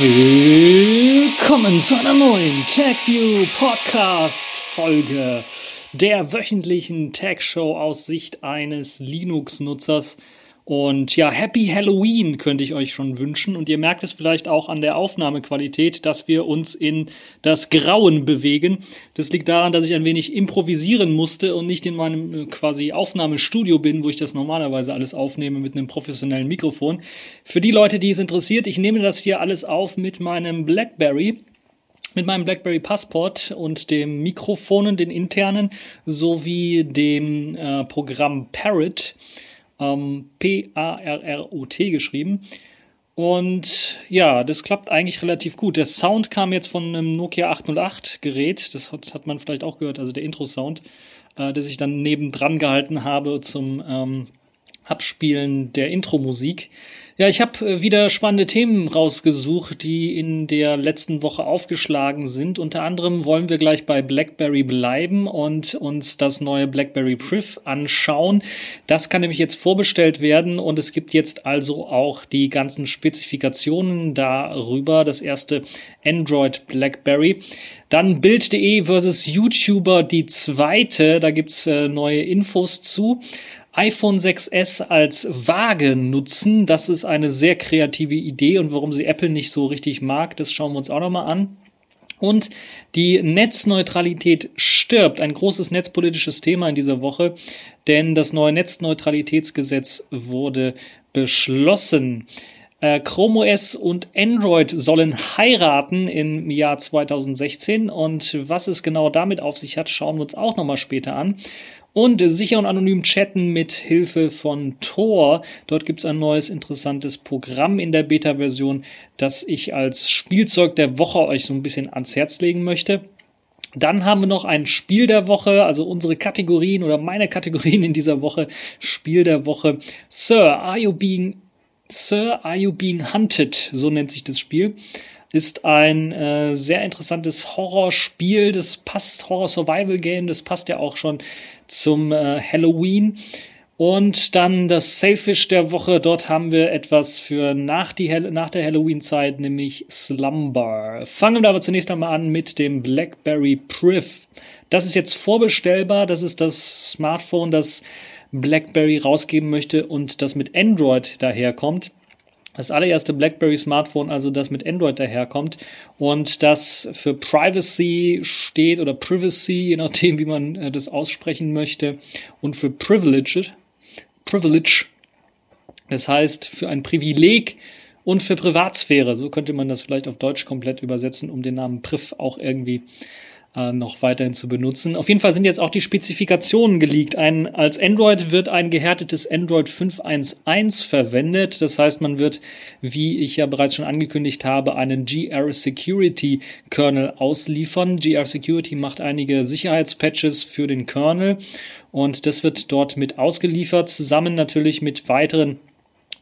Willkommen zu einer neuen TagView Podcast Folge der wöchentlichen Tag Show aus Sicht eines Linux-Nutzers. Und ja, Happy Halloween könnte ich euch schon wünschen. Und ihr merkt es vielleicht auch an der Aufnahmequalität, dass wir uns in das Grauen bewegen. Das liegt daran, dass ich ein wenig improvisieren musste und nicht in meinem äh, quasi Aufnahmestudio bin, wo ich das normalerweise alles aufnehme mit einem professionellen Mikrofon. Für die Leute, die es interessiert, ich nehme das hier alles auf mit meinem Blackberry mit meinem BlackBerry Passport und dem Mikrofonen, den internen, sowie dem äh, Programm Parrot ähm, P-A-R-R-O-T geschrieben. Und ja, das klappt eigentlich relativ gut. Der Sound kam jetzt von einem Nokia 808 Gerät, das hat, hat man vielleicht auch gehört, also der Intro-Sound, äh, das ich dann nebendran gehalten habe zum ähm, Abspielen der Intro-Musik. Ja, ich habe äh, wieder spannende Themen rausgesucht, die in der letzten Woche aufgeschlagen sind. Unter anderem wollen wir gleich bei BlackBerry bleiben und uns das neue BlackBerry Priv anschauen. Das kann nämlich jetzt vorbestellt werden und es gibt jetzt also auch die ganzen Spezifikationen darüber. Das erste Android BlackBerry. Dann Bild.de versus YouTuber die zweite. Da gibt's äh, neue Infos zu iPhone 6s als Waage nutzen. Das ist eine sehr kreative Idee und warum sie Apple nicht so richtig mag, das schauen wir uns auch nochmal an. Und die Netzneutralität stirbt. Ein großes netzpolitisches Thema in dieser Woche, denn das neue Netzneutralitätsgesetz wurde beschlossen. Äh, Chrome OS und Android sollen heiraten im Jahr 2016 und was es genau damit auf sich hat, schauen wir uns auch nochmal später an und sicher und anonym chatten mit Hilfe von Tor. Dort gibt es ein neues interessantes Programm in der Beta-Version, das ich als Spielzeug der Woche euch so ein bisschen ans Herz legen möchte. Dann haben wir noch ein Spiel der Woche, also unsere Kategorien oder meine Kategorien in dieser Woche. Spiel der Woche. Sir, are you being Sir, are you being hunted? So nennt sich das Spiel ist ein äh, sehr interessantes Horrorspiel. Das passt, Horror-Survival-Game, das passt ja auch schon zum äh, Halloween. Und dann das Selfish der Woche. Dort haben wir etwas für nach, die, nach der Halloween-Zeit, nämlich Slumber. Fangen wir aber zunächst einmal an mit dem BlackBerry Priv. Das ist jetzt vorbestellbar. Das ist das Smartphone, das BlackBerry rausgeben möchte und das mit Android daherkommt das allererste BlackBerry Smartphone, also das mit Android daherkommt und das für Privacy steht oder Privacy, je nachdem, wie man äh, das aussprechen möchte, und für Privilege, Privilege, das heißt für ein Privileg und für Privatsphäre. So könnte man das vielleicht auf Deutsch komplett übersetzen, um den Namen Priv auch irgendwie äh, noch weiterhin zu benutzen. Auf jeden Fall sind jetzt auch die Spezifikationen geleakt. Ein, als Android wird ein gehärtetes Android 5.1.1 verwendet. Das heißt, man wird, wie ich ja bereits schon angekündigt habe, einen GR Security Kernel ausliefern. GR Security macht einige Sicherheitspatches für den Kernel und das wird dort mit ausgeliefert, zusammen natürlich mit weiteren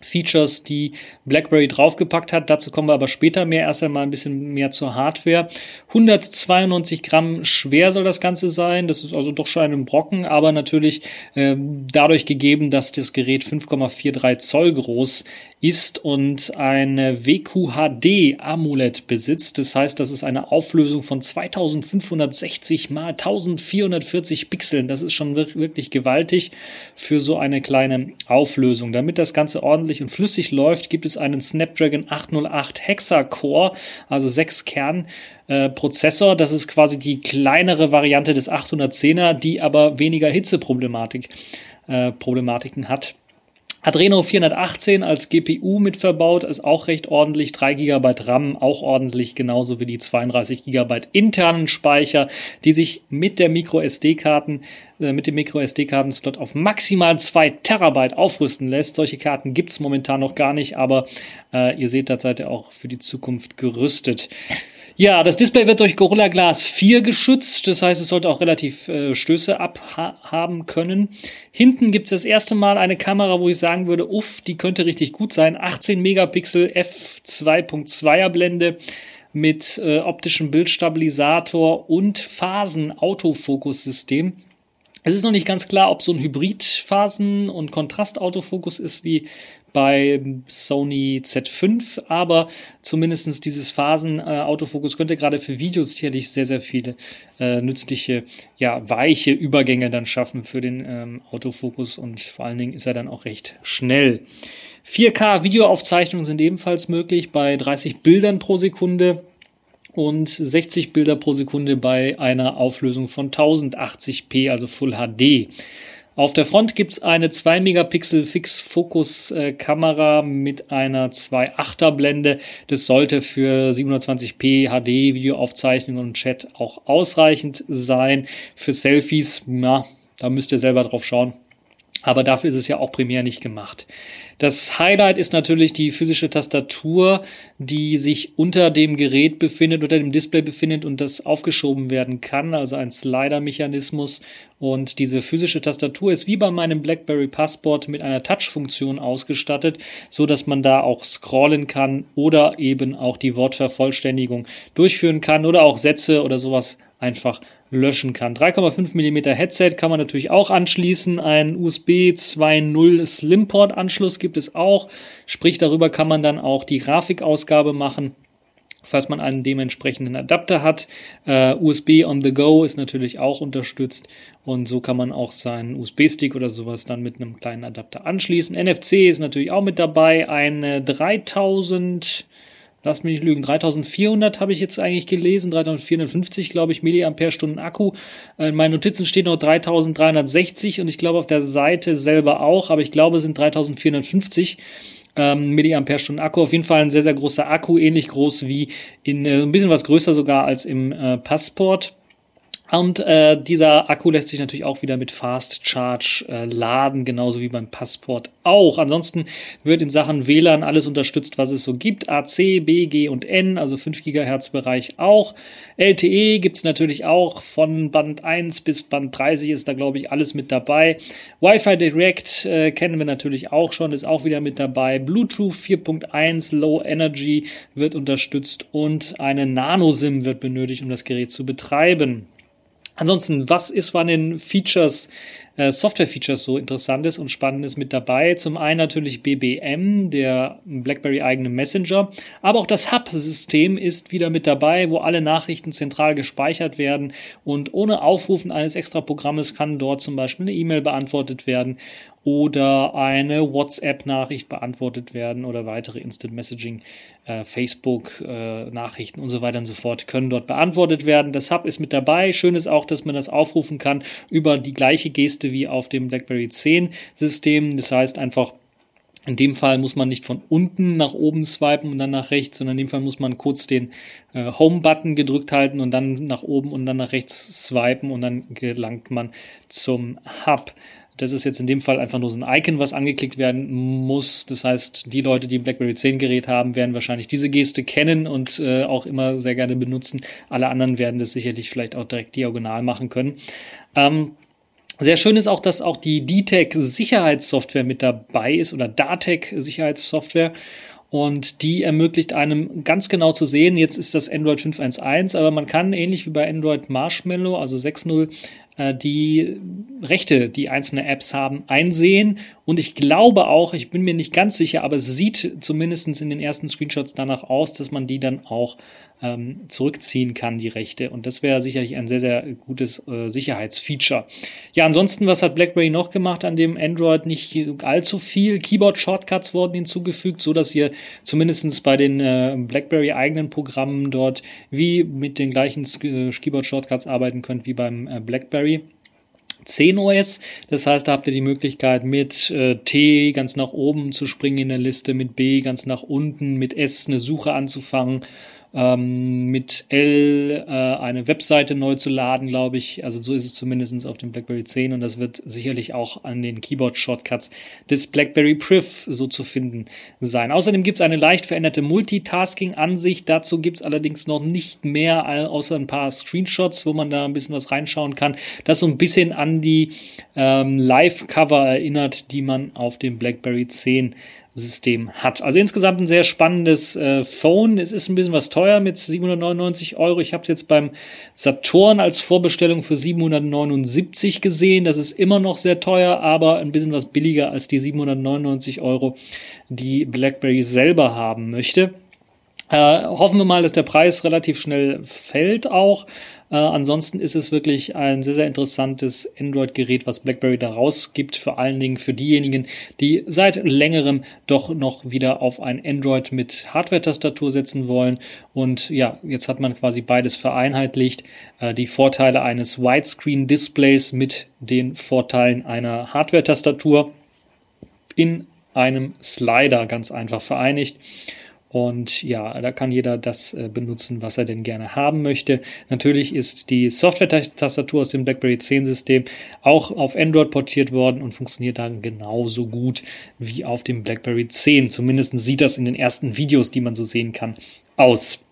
Features, die BlackBerry draufgepackt hat. Dazu kommen wir aber später mehr. Erst einmal ein bisschen mehr zur Hardware. 192 Gramm schwer soll das Ganze sein. Das ist also doch schon ein Brocken, aber natürlich äh, dadurch gegeben, dass das Gerät 5,43 Zoll groß ist und eine WQHD AMOLED besitzt. Das heißt, das ist eine Auflösung von 2560 mal 1440 Pixeln. Das ist schon wirklich gewaltig für so eine kleine Auflösung. Damit das Ganze ordentlich und flüssig läuft, gibt es einen Snapdragon 808 Hexa-Core, also sechs Kern. Äh, Prozessor, das ist quasi die kleinere Variante des 810er, die aber weniger Hitzeproblematik äh, Problematiken hat. Adreno 418 als GPU mit verbaut, ist auch recht ordentlich. 3 GB RAM auch ordentlich, genauso wie die 32 GB internen Speicher, die sich mit der Micro SD-Karten, äh, mit dem Micro SD-Karten-Slot auf maximal 2 Terabyte aufrüsten lässt. Solche Karten gibt's momentan noch gar nicht, aber äh, ihr seht, da seid ihr auch für die Zukunft gerüstet. Ja, das Display wird durch Gorilla Glass 4 geschützt, das heißt, es sollte auch relativ äh, Stöße abhaben können. Hinten gibt es das erste Mal eine Kamera, wo ich sagen würde, uff, die könnte richtig gut sein. 18 Megapixel f2.2er Blende mit äh, optischem Bildstabilisator und Phasen-Autofokus-System. Es ist noch nicht ganz klar, ob so ein Hybridphasen- und Kontrastautofokus ist wie bei Sony Z5, aber zumindestens dieses Phasen-Autofokus könnte gerade für Videos sicherlich sehr, sehr viele äh, nützliche, ja, weiche Übergänge dann schaffen für den ähm, Autofokus und vor allen Dingen ist er dann auch recht schnell. 4K Videoaufzeichnungen sind ebenfalls möglich bei 30 Bildern pro Sekunde und 60 Bilder pro Sekunde bei einer Auflösung von 1080p, also Full HD. Auf der Front gibt's eine 2 Megapixel Fix-Fokus-Kamera mit einer 2.8er Blende. Das sollte für 720p HD Videoaufzeichnung und Chat auch ausreichend sein. Für Selfies, na, da müsst ihr selber drauf schauen. Aber dafür ist es ja auch primär nicht gemacht. Das Highlight ist natürlich die physische Tastatur, die sich unter dem Gerät befindet, unter dem Display befindet und das aufgeschoben werden kann, also ein Slider-Mechanismus. Und diese physische Tastatur ist wie bei meinem BlackBerry Passport mit einer Touch-Funktion ausgestattet, so dass man da auch scrollen kann oder eben auch die Wortvervollständigung durchführen kann oder auch Sätze oder sowas einfach löschen kann. 3,5 mm Headset kann man natürlich auch anschließen. Ein USB 2.0 Slimport Anschluss gibt es auch. Sprich, darüber kann man dann auch die Grafikausgabe machen falls man einen dementsprechenden Adapter hat. Uh, USB on the go ist natürlich auch unterstützt und so kann man auch seinen USB-Stick oder sowas dann mit einem kleinen Adapter anschließen. NFC ist natürlich auch mit dabei. Eine 3000 lass mich nicht lügen, 3400 habe ich jetzt eigentlich gelesen, 3450, glaube ich, Milliampere-Stunden Akku. In meinen Notizen steht noch 3360 und ich glaube auf der Seite selber auch, aber ich glaube es sind 3450 ähm, Milliampere-Stunden Akku. Auf jeden Fall ein sehr, sehr großer Akku, ähnlich groß wie in, äh, ein bisschen was größer sogar als im äh, Passport. Und äh, dieser Akku lässt sich natürlich auch wieder mit Fast Charge äh, laden, genauso wie beim Passport auch. Ansonsten wird in Sachen WLAN alles unterstützt, was es so gibt. AC, B, G und N, also 5 Gigahertz Bereich auch. LTE gibt's natürlich auch von Band 1 bis Band 30 ist da, glaube ich, alles mit dabei. Wi-Fi Direct äh, kennen wir natürlich auch schon, ist auch wieder mit dabei. Bluetooth 4.1 Low Energy wird unterstützt und eine Nano-SIM wird benötigt, um das Gerät zu betreiben. Ansonsten, was ist von den Features, äh, Software-Features so interessantes und spannendes mit dabei? Zum einen natürlich BBM, der BlackBerry eigene Messenger, aber auch das Hub-System ist wieder mit dabei, wo alle Nachrichten zentral gespeichert werden und ohne Aufrufen eines extra Programmes kann dort zum Beispiel eine E-Mail beantwortet werden oder eine WhatsApp-Nachricht beantwortet werden oder weitere Instant Messaging, äh, Facebook-Nachrichten äh, und so weiter und so fort können dort beantwortet werden. Das Hub ist mit dabei. Schön ist auch, dass man das aufrufen kann über die gleiche Geste wie auf dem BlackBerry 10 System. Das heißt einfach, in dem Fall muss man nicht von unten nach oben swipen und dann nach rechts, sondern in dem Fall muss man kurz den äh, Home-Button gedrückt halten und dann nach oben und dann nach rechts swipen und dann gelangt man zum Hub. Das ist jetzt in dem Fall einfach nur so ein Icon, was angeklickt werden muss. Das heißt, die Leute, die ein BlackBerry 10 Gerät haben, werden wahrscheinlich diese Geste kennen und äh, auch immer sehr gerne benutzen. Alle anderen werden das sicherlich vielleicht auch direkt diagonal machen können. Ähm, sehr schön ist auch, dass auch die DTEC Sicherheitssoftware mit dabei ist oder DATEC Sicherheitssoftware. Und die ermöglicht einem ganz genau zu sehen, jetzt ist das Android 5.1.1, aber man kann ähnlich wie bei Android Marshmallow, also 6.0, äh, die Rechte, die einzelne Apps haben, einsehen. Und ich glaube auch, ich bin mir nicht ganz sicher, aber es sieht zumindest in den ersten Screenshots danach aus, dass man die dann auch ähm, zurückziehen kann, die Rechte. Und das wäre sicherlich ein sehr, sehr gutes äh, Sicherheitsfeature. Ja, ansonsten, was hat BlackBerry noch gemacht an dem Android? Nicht allzu viel. Keyboard-Shortcuts wurden hinzugefügt, so dass ihr zumindestens bei den äh, BlackBerry eigenen Programmen dort wie mit den gleichen äh, Keyboard-Shortcuts arbeiten könnt wie beim äh, BlackBerry. BlackBerry 10 OS. Das heißt, da habt ihr die Möglichkeit, mit äh, T ganz nach oben zu springen in der Liste, mit B ganz nach unten, mit S eine Suche anzufangen ähm, mit L äh, eine Webseite neu zu laden, glaube ich. Also so ist es zumindest auf dem BlackBerry 10 und das wird sicherlich auch an den Keyboard-Shortcuts des BlackBerry Priv so zu finden sein. Außerdem gibt es eine leicht veränderte Multitasking-Ansicht. Dazu gibt es allerdings noch nicht mehr, außer ein paar Screenshots, wo man da ein bisschen was reinschauen kann. Das so ein bisschen an die ähm, Live-Cover erinnert, die man auf dem BlackBerry 10 System hat. Also insgesamt ein sehr spannendes äh, Phone. Es ist ein bisschen was teuer mit 799 Euro. Ich habe es jetzt beim Saturn als Vorbestellung für 779 gesehen. Das ist immer noch sehr teuer, aber ein bisschen was billiger als die 799 Euro, die BlackBerry selber haben möchte. Äh, hoffen wir mal, dass der Preis relativ schnell fällt auch. Äh, ansonsten ist es wirklich ein sehr, sehr interessantes Android-Gerät, was BlackBerry da rausgibt. Vor allen Dingen für diejenigen, die seit längerem doch noch wieder auf ein Android mit Hardware-Tastatur setzen wollen. Und ja, jetzt hat man quasi beides vereinheitlicht. Äh, die Vorteile eines Widescreen-Displays mit den Vorteilen einer Hardware-Tastatur in einem Slider ganz einfach vereinigt. Und ja, da kann jeder das äh, benutzen, was er denn gerne haben möchte. Natürlich ist die Software-Tastatur aus dem BlackBerry 10 System auch auf Android portiert worden und funktioniert dann genauso gut wie auf dem BlackBerry 10. Zumindest sieht das in den ersten Videos, die man so sehen kann, aus.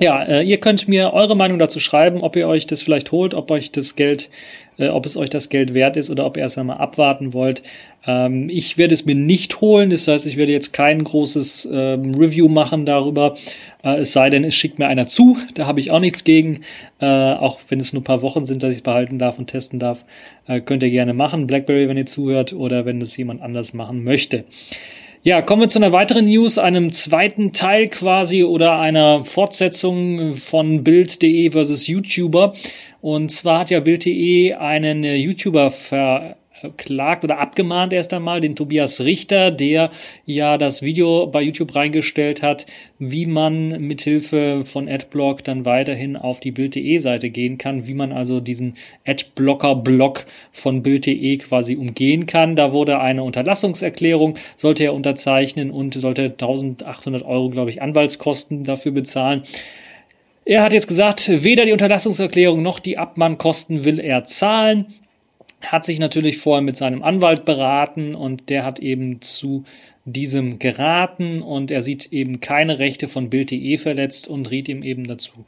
Ja, äh, ihr könnt mir eure Meinung dazu schreiben, ob ihr euch das vielleicht holt, ob euch das Geld, äh, ob es euch das Geld wert ist oder ob ihr erst einmal abwarten wollt. Ähm, ich werde es mir nicht holen, das heißt, ich werde jetzt kein großes ähm, Review machen darüber, äh, es sei denn, es schickt mir einer zu, da habe ich auch nichts gegen, äh, auch wenn es nur ein paar Wochen sind, dass ich es behalten darf und testen darf, äh, könnt ihr gerne machen, BlackBerry, wenn ihr zuhört oder wenn das jemand anders machen möchte. Ja, kommen wir zu einer weiteren News, einem zweiten Teil quasi oder einer Fortsetzung von Bild.de versus YouTuber. Und zwar hat ja Bild.de einen YouTuber ver verklagt oder abgemahnt erst einmal den Tobias Richter, der ja das Video bei YouTube reingestellt hat, wie man mithilfe von Adblock dann weiterhin auf die Bild.de Seite gehen kann, wie man also diesen Adblocker-Block von Bild.de quasi umgehen kann. Da wurde eine Unterlassungserklärung, sollte er unterzeichnen und sollte 1800 Euro, glaube ich, Anwaltskosten dafür bezahlen. Er hat jetzt gesagt, weder die Unterlassungserklärung noch die Abmahnkosten will er zahlen hat sich natürlich vorher mit seinem Anwalt beraten und der hat eben zu diesem geraten und er sieht eben keine Rechte von Bild.de verletzt und riet ihm eben dazu,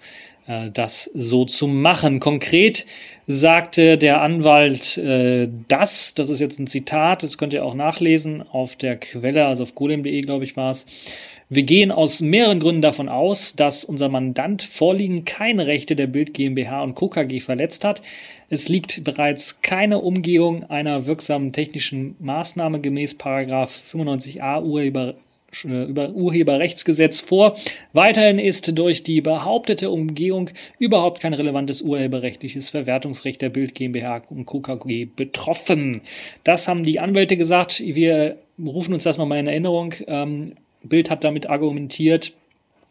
äh, das so zu machen. Konkret sagte der Anwalt äh, das, das ist jetzt ein Zitat, das könnt ihr auch nachlesen auf der Quelle, also auf golem.de, glaube ich, war es. Wir gehen aus mehreren Gründen davon aus, dass unser Mandant vorliegen keine Rechte der Bild GmbH und Co. KG verletzt hat. Es liegt bereits keine Umgehung einer wirksamen technischen Maßnahme gemäß Paragraph 95a Urheber äh, über Urheberrechtsgesetz vor. Weiterhin ist durch die behauptete Umgehung überhaupt kein relevantes urheberrechtliches Verwertungsrecht der Bild GmbH und Co. KG betroffen. Das haben die Anwälte gesagt. Wir rufen uns das nochmal in Erinnerung. Ähm, Bild hat damit argumentiert,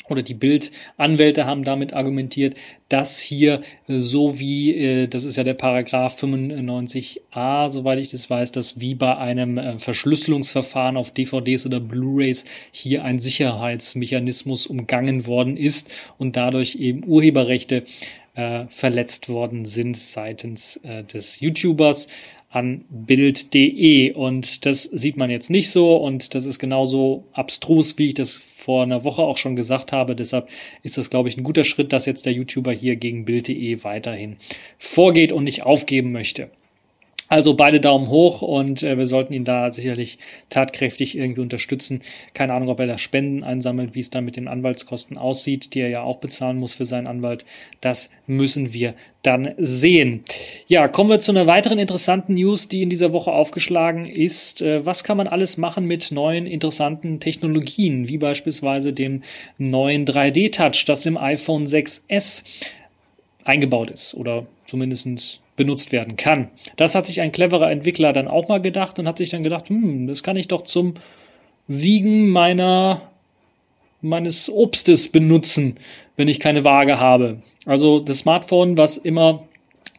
oder die Bildanwälte haben damit argumentiert, dass hier so wie, äh, das ist ja der Paragraph 95a, soweit ich das weiß, dass wie bei einem äh, Verschlüsselungsverfahren auf DVDs oder Blu-rays hier ein Sicherheitsmechanismus umgangen worden ist und dadurch eben Urheberrechte äh, verletzt worden sind seitens äh, des YouTubers an Bild.de und das sieht man jetzt nicht so und das ist genauso abstrus, wie ich das vor einer Woche auch schon gesagt habe. Deshalb ist das, glaube ich, ein guter Schritt, dass jetzt der YouTuber hier gegen Bild.de weiterhin vorgeht und nicht aufgeben möchte. Also beide Daumen hoch und äh, wir sollten ihn da sicherlich tatkräftig irgendwie unterstützen. Keine Ahnung, ob er da Spenden einsammelt, wie es dann mit den Anwaltskosten aussieht, die er ja auch bezahlen muss für seinen Anwalt. Das müssen wir dann sehen. Ja, kommen wir zu einer weiteren interessanten News, die in dieser Woche aufgeschlagen ist. Äh, was kann man alles machen mit neuen interessanten Technologien, wie beispielsweise dem neuen 3D-Touch, das im iPhone 6S eingebaut ist oder zumindestens benutzt werden kann. Das hat sich ein cleverer Entwickler dann auch mal gedacht und hat sich dann gedacht, hm, das kann ich doch zum Wiegen meiner meines Obstes benutzen, wenn ich keine Waage habe. Also das Smartphone, was immer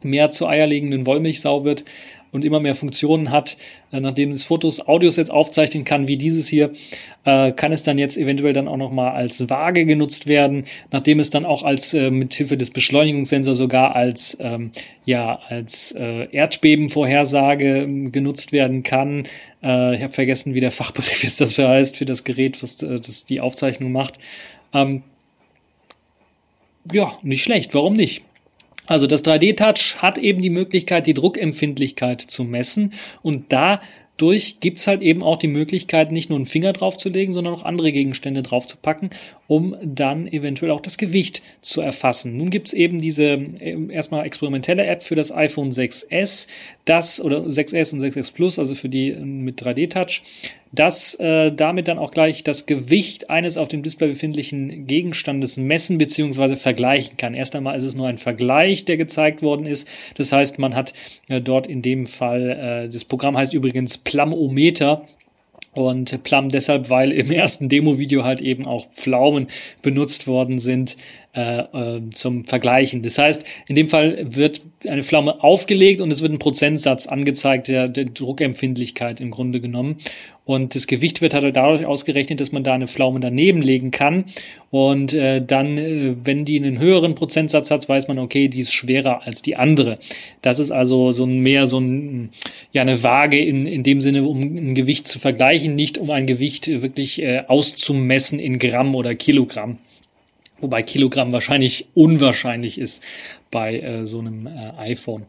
mehr zur eierlegenden Wollmilchsau wird, und immer mehr Funktionen hat, äh, nachdem es Fotos, Audios jetzt aufzeichnen kann, wie dieses hier, äh, kann es dann jetzt eventuell dann auch nochmal als Waage genutzt werden, nachdem es dann auch als äh, mit Hilfe des Beschleunigungssensors sogar als ähm, ja als Erdbebenvorhersage ähm, genutzt werden kann. Ich habe vergessen, wie der Fachbegriff jetzt das heißt für das Gerät, was das die Aufzeichnung macht. Ähm, ja, nicht schlecht. Warum nicht? Also das 3D-Touch hat eben die Möglichkeit, die Druckempfindlichkeit zu messen und da dadurch gibt's halt eben auch die Möglichkeit, nicht nur einen Finger draufzulegen, sondern auch andere Gegenstände draufzupacken, um dann eventuell auch das Gewicht zu erfassen. Nun gibt's eben diese äh, erstmal experimentelle App für das iPhone 6S, das oder 6S und 6S Plus, also für die mit 3D-Touch das äh, damit dann auch gleich das Gewicht eines auf dem Display befindlichen Gegenstandes messen bzw. vergleichen kann. Erst einmal ist es nur ein Vergleich, der gezeigt worden ist. Das heißt, man hat äh, dort in dem Fall, äh, das Programm heißt übrigens Plamometer, und Plum deshalb, weil im ersten Demo-Video halt eben auch Pflaumen benutzt worden sind, äh, äh, zum Vergleichen. Das heißt, in dem Fall wird eine Pflaume aufgelegt und es wird ein Prozentsatz angezeigt der, der Druckempfindlichkeit im Grunde genommen. Und das Gewicht wird halt dadurch ausgerechnet, dass man da eine Pflaume daneben legen kann. Und äh, dann, äh, wenn die einen höheren Prozentsatz hat, weiß man, okay, die ist schwerer als die andere. Das ist also so ein mehr so ein, ja, eine Waage in, in dem Sinne, um ein Gewicht zu vergleichen, nicht um ein Gewicht wirklich äh, auszumessen in Gramm oder Kilogramm. Wobei Kilogramm wahrscheinlich unwahrscheinlich ist bei äh, so einem äh, iPhone.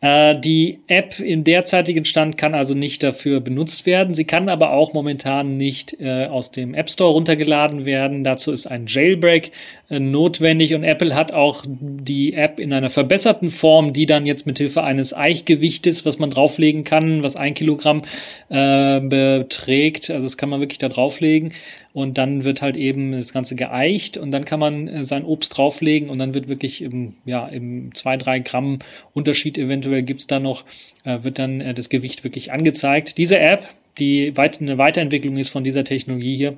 Äh, die App im derzeitigen Stand kann also nicht dafür benutzt werden. Sie kann aber auch momentan nicht äh, aus dem App Store runtergeladen werden. Dazu ist ein Jailbreak äh, notwendig und Apple hat auch die App in einer verbesserten Form, die dann jetzt mit Hilfe eines Eichgewichtes, was man drauflegen kann, was ein Kilogramm äh, beträgt, also das kann man wirklich da drauflegen und dann wird halt eben das Ganze geeicht und dann kann man äh, sein Obst drauflegen und dann wird wirklich im, ja, im zwei drei Gramm Unterschied eventuell gibt's da noch, äh, wird dann äh, das Gewicht wirklich angezeigt. Diese App, die weit, eine Weiterentwicklung ist von dieser Technologie hier,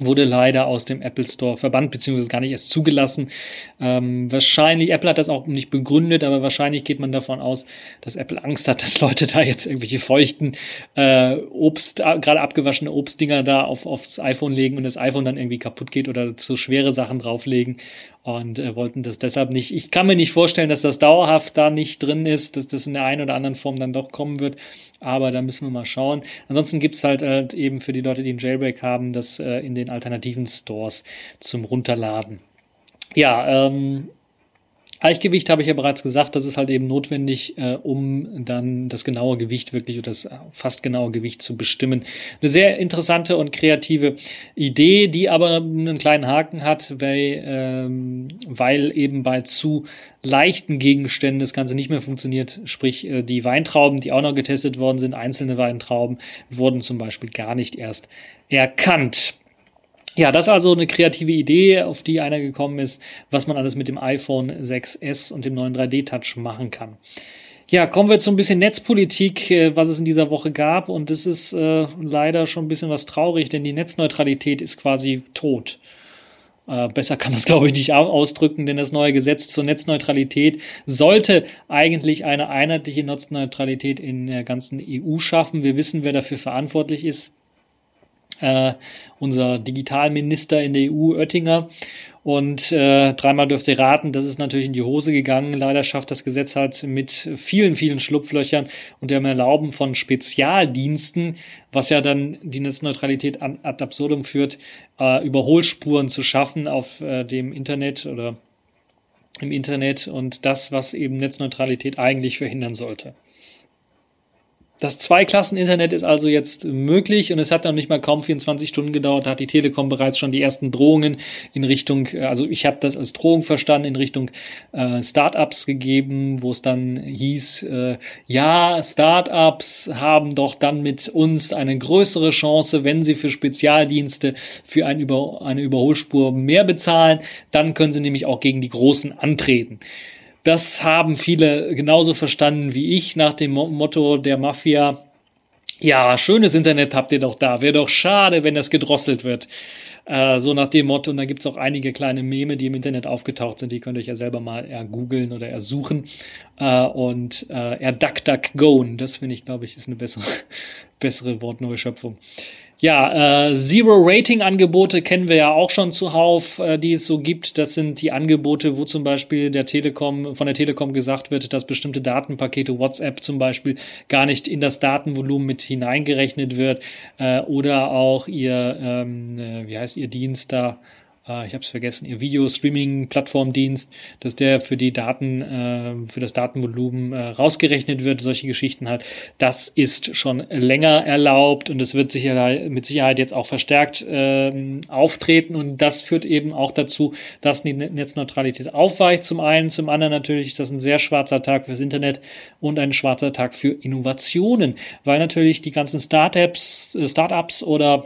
wurde leider aus dem Apple Store verbannt, beziehungsweise gar nicht erst zugelassen. Ähm, wahrscheinlich, Apple hat das auch nicht begründet, aber wahrscheinlich geht man davon aus, dass Apple Angst hat, dass Leute da jetzt irgendwelche feuchten äh, Obst, äh, gerade abgewaschene Obstdinger da auf, aufs iPhone legen und das iPhone dann irgendwie kaputt geht oder zu schwere Sachen drauflegen und äh, wollten das deshalb nicht. Ich kann mir nicht vorstellen, dass das dauerhaft da nicht drin ist, dass das in der einen oder anderen Form dann doch kommen wird. Aber da müssen wir mal schauen. Ansonsten gibt's halt, halt eben für die Leute, die einen Jailbreak haben, das äh, in den alternativen Stores zum Runterladen. Ja, ähm, Eichgewicht habe ich ja bereits gesagt, das ist halt eben notwendig, äh, um dann das genaue Gewicht wirklich oder das fast genaue Gewicht zu bestimmen. Eine sehr interessante und kreative Idee, die aber einen kleinen Haken hat, weil, ähm, weil eben bei zu leichten Gegenständen das Ganze nicht mehr funktioniert. Sprich, äh, die Weintrauben, die auch noch getestet worden sind, einzelne Weintrauben, wurden zum Beispiel gar nicht erst erkannt. Ja, das ist also eine kreative Idee, auf die einer gekommen ist, was man alles mit dem iPhone 6S und dem neuen 3D-Touch machen kann. Ja, kommen wir zu ein bisschen Netzpolitik, äh, was es in dieser Woche gab. Und das ist äh, leider schon ein bisschen was traurig, denn die Netzneutralität ist quasi tot. Äh, besser kann man es, glaube ich, nicht ausdrücken, denn das neue Gesetz zur Netzneutralität sollte eigentlich eine einheitliche Netzneutralität in der ganzen EU schaffen. Wir wissen, wer dafür verantwortlich ist äh, unser Digitalminister in der EU, Oettinger. Und äh, dreimal dürft ihr raten, das ist natürlich in die Hose gegangen. Leider schafft das Gesetz halt mit vielen, vielen Schlupflöchern und dem Erlauben von Spezialdiensten, was ja dann die Netzneutralität ad absurdum führt, äh, Überholspuren zu schaffen auf äh, dem Internet oder im Internet und das, was eben Netzneutralität eigentlich verhindern sollte. Das Zweiklassen-Internet ist also jetzt möglich und es hat noch nicht mal kaum 24 Stunden gedauert, da hat die Telekom bereits schon die ersten Drohungen in Richtung, also ich habe das als Drohung verstanden, in Richtung äh, Startups gegeben, wo es dann hieß, äh, ja, Startups haben doch dann mit uns eine größere Chance, wenn sie für Spezialdienste für ein Über, eine Überholspur mehr bezahlen, dann können sie nämlich auch gegen die Großen antreten. Das haben viele genauso verstanden wie ich nach dem Motto der Mafia. Ja, schönes Internet habt ihr doch da. Wäre doch schade, wenn das gedrosselt wird. Äh, so nach dem Motto. Und da gibt's auch einige kleine Meme, die im Internet aufgetaucht sind. Die könnt ihr euch ja selber mal ergoogeln oder ersuchen. Äh, und äh, erduckduckgoen. Das finde ich, glaube ich, ist eine bessere, bessere Wortneuschöpfung. Ja, äh, Zero-Rating-Angebote kennen wir ja auch schon zuhauf, äh, die es so gibt. Das sind die Angebote, wo zum Beispiel der Telekom, von der Telekom gesagt wird, dass bestimmte Datenpakete, WhatsApp zum Beispiel, gar nicht in das Datenvolumen mit hineingerechnet wird. Äh, oder auch ihr, ähm, äh, wie heißt ihr Dienst da? Äh, ich habe es vergessen, ihr Video-Streaming-Plattformdienst, dass der für die Daten, äh, für das Datenvolumen äh, rausgerechnet wird, solche Geschichten halt. Das ist schon länger erlaubt und es wird sicher, mit Sicherheit jetzt auch verstärkt äh, auftreten und das führt eben auch dazu, dass die Netzneutralität aufweicht zum einen, zum anderen natürlich ist das ein sehr schwarzer Tag fürs Internet und ein schwarzer Tag für Innovationen, weil natürlich die ganzen Startups, äh, Startups oder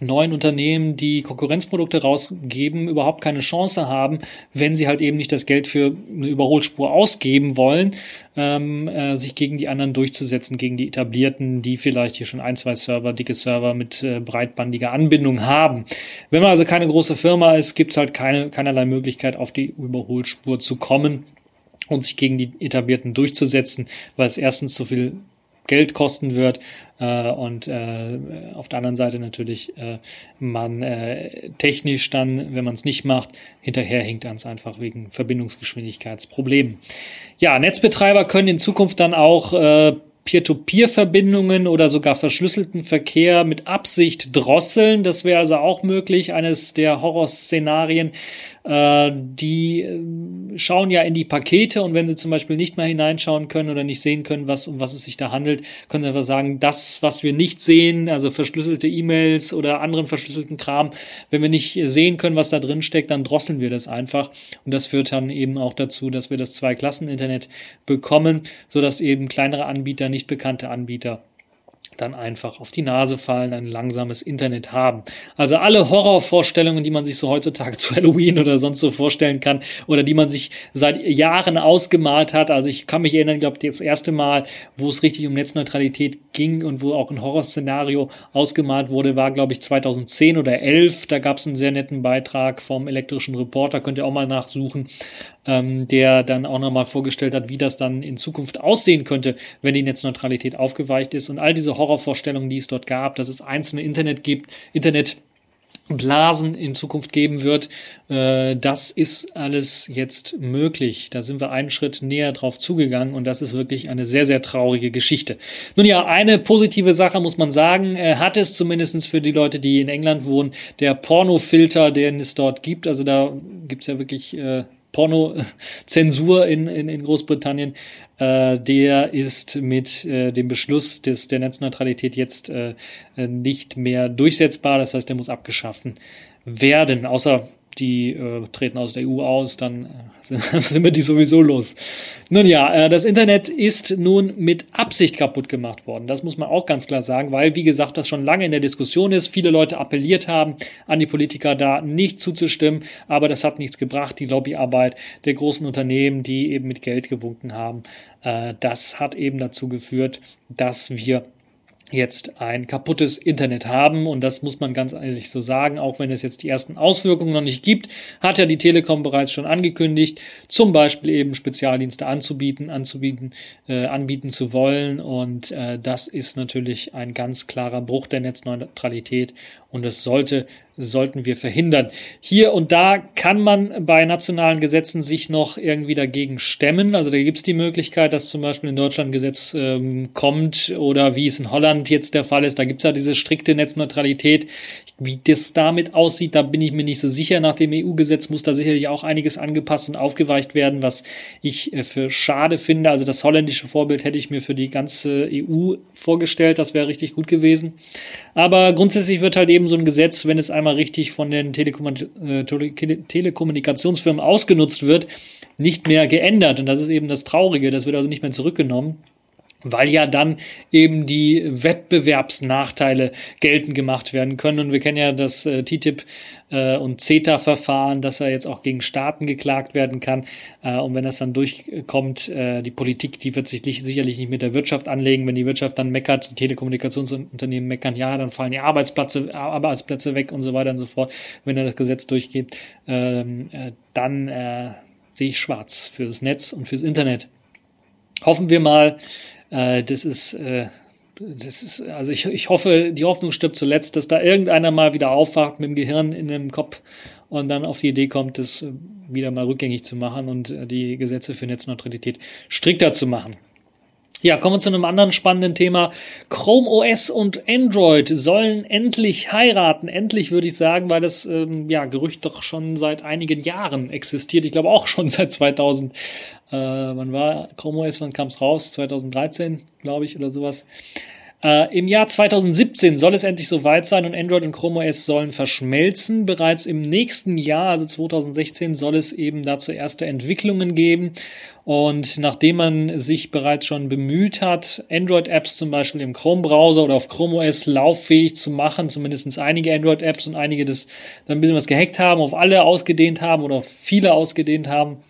neuen Unternehmen, die Konkurrenzprodukte rausgeben, überhaupt keine Chance haben, wenn sie halt eben nicht das Geld für eine Überholspur ausgeben wollen, ähm, äh, sich gegen die anderen durchzusetzen, gegen die etablierten, die vielleicht hier schon ein, zwei Server, dicke Server mit äh, breitbandiger Anbindung haben. Wenn man also keine große Firma ist, gibt es halt keine, keinerlei Möglichkeit, auf die Überholspur zu kommen und sich gegen die etablierten durchzusetzen, weil es erstens so viel Geld kosten wird äh, und äh, auf der anderen Seite natürlich äh, man äh, technisch dann, wenn man es nicht macht, hinterherhinkt ans einfach wegen Verbindungsgeschwindigkeitsproblemen. Ja, Netzbetreiber können in Zukunft dann auch äh, Peer-to-Peer-Verbindungen oder sogar verschlüsselten Verkehr mit Absicht drosseln. Das wäre also auch möglich, eines der Horrorszenarien. Äh, die äh, schauen ja in die Pakete und wenn sie zum Beispiel nicht mehr hineinschauen können oder nicht sehen können, was, um was es sich da handelt, können sie einfach sagen, das, was wir nicht sehen, also verschlüsselte E-Mails oder anderen verschlüsselten Kram, wenn wir nicht sehen können, was da drin steckt, dann drosseln wir das einfach. Und das führt dann eben auch dazu, dass wir das Zwei-Klassen-Internet bekommen, sodass eben kleinere Anbieter, nicht bekannte Anbieter dann einfach auf die Nase fallen, ein langsames Internet haben. Also alle Horrorvorstellungen, die man sich so heutzutage zu Halloween oder sonst so vorstellen kann oder die man sich seit Jahren ausgemalt hat. Also ich kann mich erinnern, glaube ich, das erste Mal, wo es richtig um Netzneutralität ging und wo auch ein Horrorszenario ausgemalt wurde, war, glaube ich, 2010 oder 11. Da gab es einen sehr netten Beitrag vom elektrischen Reporter, könnt ihr auch mal nachsuchen, ähm, der dann auch nochmal vorgestellt hat, wie das dann in Zukunft aussehen könnte, wenn die Netzneutralität aufgeweicht ist und all diese Horrorvorstellungen, die es dort gab, dass es einzelne Internet gibt, Internet Blasen in Zukunft geben wird. Äh, das ist alles jetzt möglich. Da sind wir einen Schritt näher drauf zugegangen und das ist wirklich eine sehr, sehr traurige Geschichte. Nun ja, eine positive Sache muss man sagen, äh, hat es zumindestens für die Leute, die in England wohnen, der Pornofilter, den es dort gibt. Also da gibt's ja wirklich äh, Porno-Zensur in, in, in Großbritannien, äh, der ist mit äh, dem Beschluss des, der Netzneutralität jetzt äh, nicht mehr durchsetzbar. Das heißt, der muss abgeschaffen werden, außer die äh, treten aus der EU aus, dann äh, sind wir die sowieso los. Nun ja, äh, das Internet ist nun mit Absicht kaputt gemacht worden. Das muss man auch ganz klar sagen, weil, wie gesagt, das schon lange in der Diskussion ist. Viele Leute appelliert haben, an die Politiker da nicht zuzustimmen, aber das hat nichts gebracht. Die Lobbyarbeit der großen Unternehmen, die eben mit Geld gewunken haben, äh, das hat eben dazu geführt, dass wir jetzt ein kaputtes Internet haben. Und das muss man ganz ehrlich so sagen, auch wenn es jetzt die ersten Auswirkungen noch nicht gibt, hat ja die Telekom bereits schon angekündigt, zum Beispiel eben Spezialdienste anzubieten, anzubieten, äh, anbieten zu wollen. Und äh, das ist natürlich ein ganz klarer Bruch der Netzneutralität. Und das sollte sollten wir verhindern. Hier und da kann man bei nationalen Gesetzen sich noch irgendwie dagegen stemmen. Also da gibt es die Möglichkeit, dass zum Beispiel in Deutschland ein Gesetz ähm, kommt oder wie es in Holland jetzt der Fall ist. Da gibt es ja diese strikte Netzneutralität. Wie das damit aussieht, da bin ich mir nicht so sicher. Nach dem EU-Gesetz muss da sicherlich auch einiges angepasst und aufgeweicht werden, was ich äh, für schade finde. Also das holländische Vorbild hätte ich mir für die ganze EU vorgestellt. Das wäre richtig gut gewesen. Aber grundsätzlich wird halt eben so ein Gesetz, wenn es einmal richtig von den äh, Telekommunikationsfirmen ausgenutzt wird, nicht mehr geändert. Und das ist eben das Traurige, das wird also nicht mehr zurückgenommen weil ja dann eben die Wettbewerbsnachteile geltend gemacht werden können. Und wir kennen ja das äh, TTIP äh, und CETA-Verfahren, dass er jetzt auch gegen Staaten geklagt werden kann. Äh, und wenn das dann durchkommt, äh, die Politik, die wird sich sicherlich nicht mit der Wirtschaft anlegen. Wenn die Wirtschaft dann meckert, die Telekommunikationsunternehmen meckern, ja, dann fallen die Arbeitsplätze, Arbeitsplätze weg und so weiter und so fort. Wenn dann das Gesetz durchgeht, ähm, äh, dann äh, sehe ich schwarz für das Netz und fürs Internet. Hoffen wir mal, das ist, äh, das ist, also ich, ich hoffe, die Hoffnung stirbt zuletzt, dass da irgendeiner mal wieder aufwacht mit dem Gehirn in dem Kopf und dann auf die Idee kommt, das wieder mal rückgängig zu machen und äh, die Gesetze für Netzneutralität strikter zu machen. Ja, kommen wir zu einem anderen spannenden Thema. Chrome OS und Android sollen endlich heiraten. Endlich würde ich sagen, weil das ähm, ja, Gerücht doch schon seit einigen Jahren existiert. Ich glaube auch schon seit 2000. Äh, wann war Chrome OS, wann kam es raus? 2013, glaube ich, oder sowas. Äh, Im Jahr 2017 soll es endlich soweit sein und Android und Chrome OS sollen verschmelzen. Bereits im nächsten Jahr, also 2016, soll es eben dazu erste Entwicklungen geben. Und nachdem man sich bereits schon bemüht hat, Android-Apps zum Beispiel im Chrome-Browser oder auf Chrome OS lauffähig zu machen, zumindest einige Android-Apps und einige das dann ein bisschen was gehackt haben, auf alle ausgedehnt haben oder auf viele ausgedehnt haben,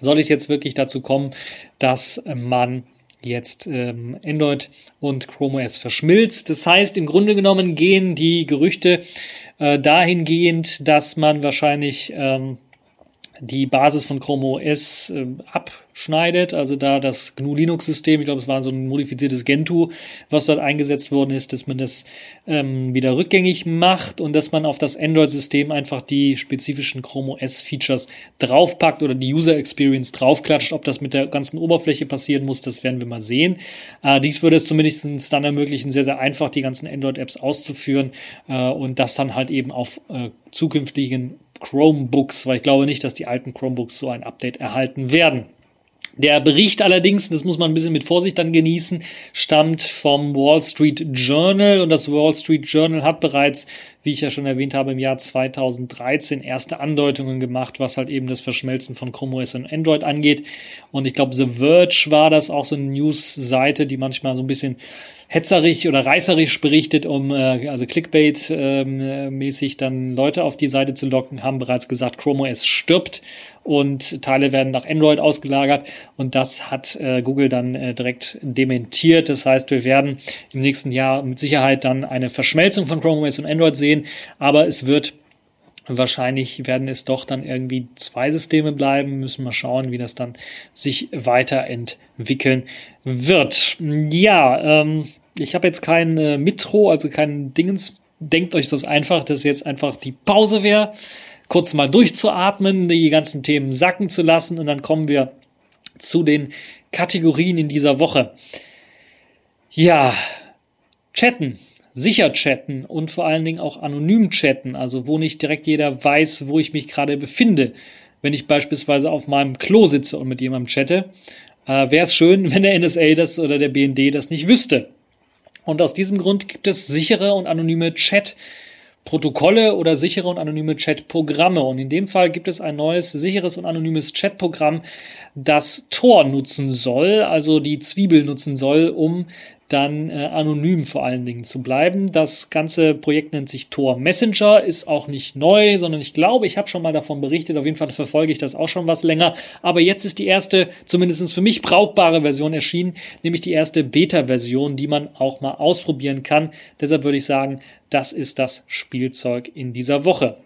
soll es jetzt wirklich dazu kommen, dass man jetzt ähm, Android und Chrome OS verschmilzt. Das heißt, im Grunde genommen gehen die Gerüchte äh, dahingehend, dass man wahrscheinlich ähm, die Basis von Chrome OS äh, abschneidet. Also da das GNU Linux System, ich glaube, es war so ein modifiziertes Gentoo, was dort eingesetzt worden ist, dass man das ähm, wieder rückgängig macht und dass man auf das Android System einfach die spezifischen Chrome OS Features draufpackt oder die User Experience draufklatscht. Ob das mit der ganzen Oberfläche passieren muss, das werden wir mal sehen. Äh, dies würde es zumindest dann ermöglichen, sehr, sehr einfach die ganzen Android Apps auszuführen äh, und das dann halt eben auf äh, zukünftigen Chromebooks, weil ich glaube nicht, dass die alten Chromebooks so ein Update erhalten werden. Der Bericht allerdings, das muss man ein bisschen mit Vorsicht dann genießen, stammt vom Wall Street Journal und das Wall Street Journal hat bereits, wie ich ja schon erwähnt habe, im Jahr 2013 erste Andeutungen gemacht, was halt eben das Verschmelzen von Chrome OS und Android angeht. Und ich glaube, The Verge war das auch so eine News-Seite, die manchmal so ein bisschen hetzerig oder reißerisch berichtet, um äh, also Clickbait-mäßig ähm, dann Leute auf die Seite zu locken, haben bereits gesagt, Chrome OS stirbt und Teile werden nach Android ausgelagert und das hat äh, Google dann äh, direkt dementiert. Das heißt, wir werden im nächsten Jahr mit Sicherheit dann eine Verschmelzung von Chrome OS und Android sehen, aber es wird Wahrscheinlich werden es doch dann irgendwie zwei Systeme bleiben. Müssen wir schauen, wie das dann sich weiterentwickeln wird. Ja, ähm, ich habe jetzt kein äh, Mitro, also kein Dingens. Denkt euch das einfach, dass jetzt einfach die Pause wäre, kurz mal durchzuatmen, die ganzen Themen sacken zu lassen und dann kommen wir zu den Kategorien in dieser Woche. Ja, chatten sicher chatten und vor allen Dingen auch anonym chatten, also wo nicht direkt jeder weiß, wo ich mich gerade befinde. Wenn ich beispielsweise auf meinem Klo sitze und mit jemandem chatte, äh, wäre es schön, wenn der NSA das oder der BND das nicht wüsste. Und aus diesem Grund gibt es sichere und anonyme Chat. Protokolle oder sichere und anonyme Chatprogramme. Und in dem Fall gibt es ein neues sicheres und anonymes Chatprogramm, das Tor nutzen soll, also die Zwiebel nutzen soll, um dann äh, anonym vor allen Dingen zu bleiben. Das ganze Projekt nennt sich Tor Messenger, ist auch nicht neu, sondern ich glaube, ich habe schon mal davon berichtet. Auf jeden Fall verfolge ich das auch schon was länger. Aber jetzt ist die erste, zumindest für mich brauchbare Version erschienen, nämlich die erste Beta-Version, die man auch mal ausprobieren kann. Deshalb würde ich sagen, das ist das Spielzeug in dieser Woche.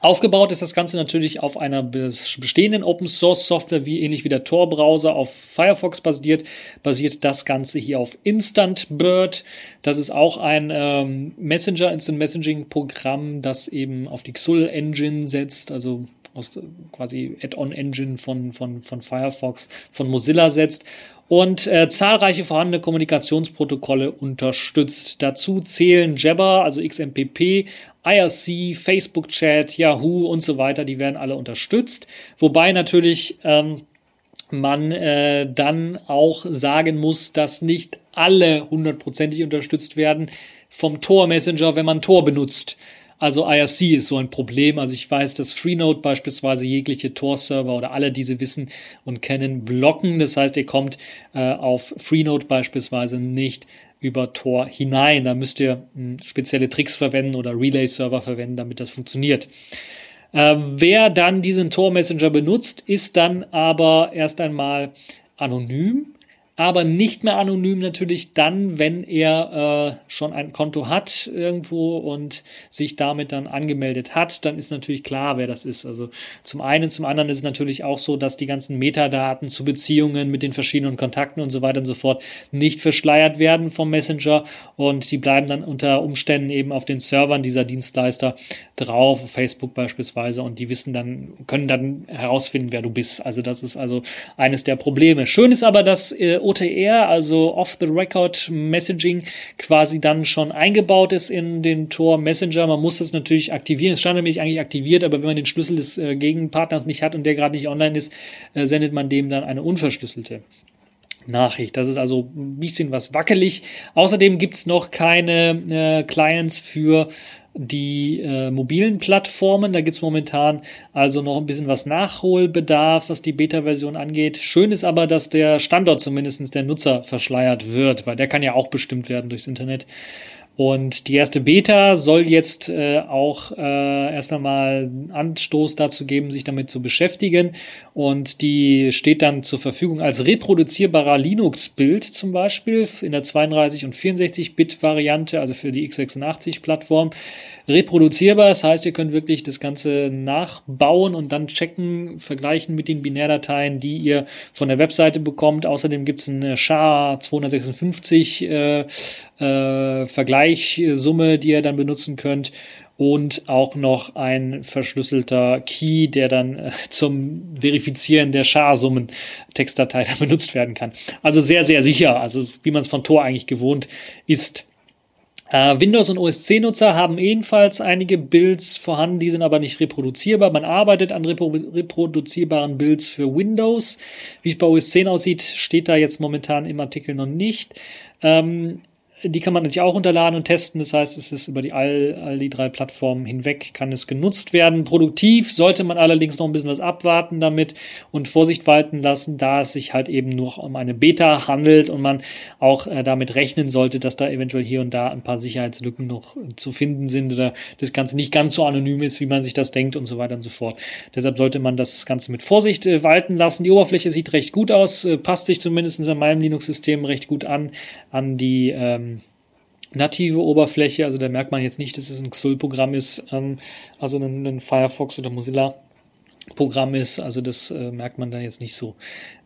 Aufgebaut ist das Ganze natürlich auf einer bestehenden Open Source Software, wie ähnlich wie der Tor Browser auf Firefox basiert, basiert das Ganze hier auf Instant Bird. Das ist auch ein ähm, Messenger, Instant Messaging Programm, das eben auf die XUL Engine setzt, also aus quasi Add-on-Engine von, von, von Firefox, von Mozilla setzt und äh, zahlreiche vorhandene Kommunikationsprotokolle unterstützt. Dazu zählen Jabber, also XMPP, IRC, Facebook Chat, Yahoo und so weiter, die werden alle unterstützt. Wobei natürlich ähm, man äh, dann auch sagen muss, dass nicht alle hundertprozentig unterstützt werden vom Tor Messenger, wenn man Tor benutzt. Also IRC ist so ein Problem. Also ich weiß, dass Freenode beispielsweise jegliche Tor-Server oder alle diese wissen und kennen blocken. Das heißt, ihr kommt äh, auf Freenode beispielsweise nicht über Tor hinein. Da müsst ihr hm, spezielle Tricks verwenden oder Relay-Server verwenden, damit das funktioniert. Äh, wer dann diesen Tor Messenger benutzt, ist dann aber erst einmal anonym aber nicht mehr anonym natürlich dann, wenn er äh, schon ein Konto hat irgendwo und sich damit dann angemeldet hat, dann ist natürlich klar, wer das ist. Also zum einen, zum anderen ist es natürlich auch so, dass die ganzen Metadaten zu Beziehungen mit den verschiedenen Kontakten und so weiter und so fort nicht verschleiert werden vom Messenger und die bleiben dann unter Umständen eben auf den Servern dieser Dienstleister drauf, Facebook beispielsweise, und die wissen dann, können dann herausfinden, wer du bist. Also das ist also eines der Probleme. Schön ist aber, dass äh, OTR, also Off-the-Record Messaging, quasi dann schon eingebaut ist in den Tor Messenger. Man muss das natürlich aktivieren. Es stand nämlich eigentlich aktiviert, aber wenn man den Schlüssel des äh, Gegenpartners nicht hat und der gerade nicht online ist, äh, sendet man dem dann eine unverschlüsselte Nachricht. Das ist also ein bisschen was wackelig. Außerdem gibt's noch keine äh, Clients für die äh, mobilen Plattformen. Da gibt's momentan also noch ein bisschen was Nachholbedarf, was die Beta-Version angeht. Schön ist aber, dass der Standort zumindestens der Nutzer verschleiert wird, weil der kann ja auch bestimmt werden durchs Internet. Und die erste Beta soll jetzt äh, auch äh, erst einmal Anstoß dazu geben, sich damit zu beschäftigen. Und die steht dann zur Verfügung als reproduzierbarer Linux-Bild zum Beispiel in der 32 und 64-Bit-Variante, also für die x86-Plattform. Reproduzierbar, das heißt, ihr könnt wirklich das Ganze nachbauen und dann checken, vergleichen mit den Binärdateien, die ihr von der Webseite bekommt. Außerdem gibt es eine SHA-256 äh, äh, Vergleichsumme, die ihr dann benutzen könnt und auch noch ein verschlüsselter Key, der dann äh, zum Verifizieren der Schar-Summen Textdatei dann benutzt werden kann. Also sehr, sehr sicher, also wie man es von Tor eigentlich gewohnt ist. Uh, Windows und OS 10 Nutzer haben ebenfalls einige Builds vorhanden, die sind aber nicht reproduzierbar. Man arbeitet an repro reproduzierbaren Builds für Windows. Wie es bei OS 10 aussieht, steht da jetzt momentan im Artikel noch nicht. Ähm, die kann man natürlich auch runterladen und testen. Das heißt, es ist über die all, all die drei Plattformen hinweg kann es genutzt werden. Produktiv sollte man allerdings noch ein bisschen was abwarten damit und Vorsicht walten lassen, da es sich halt eben nur um eine Beta handelt und man auch äh, damit rechnen sollte, dass da eventuell hier und da ein paar Sicherheitslücken noch zu finden sind oder das Ganze nicht ganz so anonym ist, wie man sich das denkt und so weiter und so fort. Deshalb sollte man das Ganze mit Vorsicht äh, walten lassen. Die Oberfläche sieht recht gut aus, äh, passt sich zumindest in meinem Linux-System recht gut an, an die ähm, native Oberfläche, also da merkt man jetzt nicht, dass es ein XUL-Programm ist, ähm, also ein, ein, Firefox oder Mozilla. Programm ist, also das äh, merkt man dann jetzt nicht so